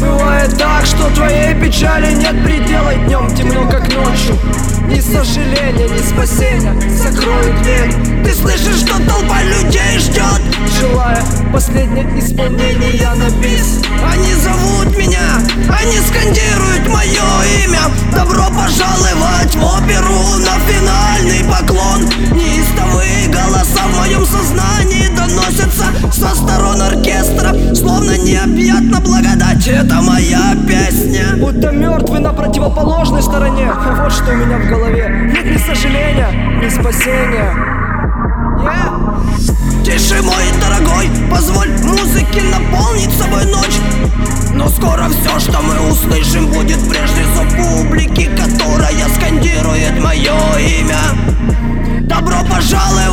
Бывает так, что твоей печали нет предела и Днем темно, как ночью. Ни сожаления, ни спасения. Закроют дверь. Ты слышишь, что толпа последнее исполнение на бис Они зовут меня, они скандируют мое имя. Добро пожаловать в оперу на финальный поклон. Неистовые голоса в моем сознании доносятся со сторон оркестра. Словно необъятна благодать, это моя песня. Будто мертвый на противоположной стороне. Вот что у меня в голове. Нет ни сожаления, ни спасения. yeah. Тише, мой дорогой, позволь музыке наполнить собой ночь. Но скоро все, что мы услышим, будет прежде за публики Которая скандирует мое имя. Добро пожаловать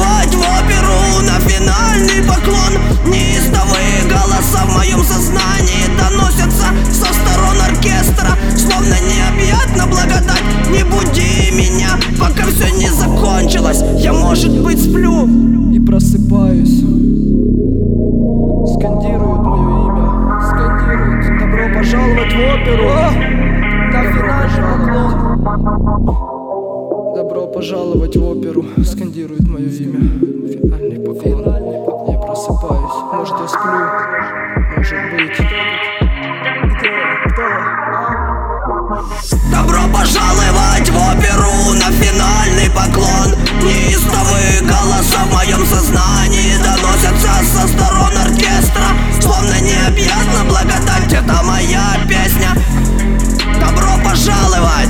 закончилось Я, может быть, сплю. И просыпаюсь. Скандируют мое имя, скандируют. Добро пожаловать в оперу. О! На финальный поклон? Добро пожаловать в оперу, скандирует мое имя. Финальный поклон. Я просыпаюсь, может я сплю, может быть. Кто? Добро пожаловать это моя песня Добро пожаловать!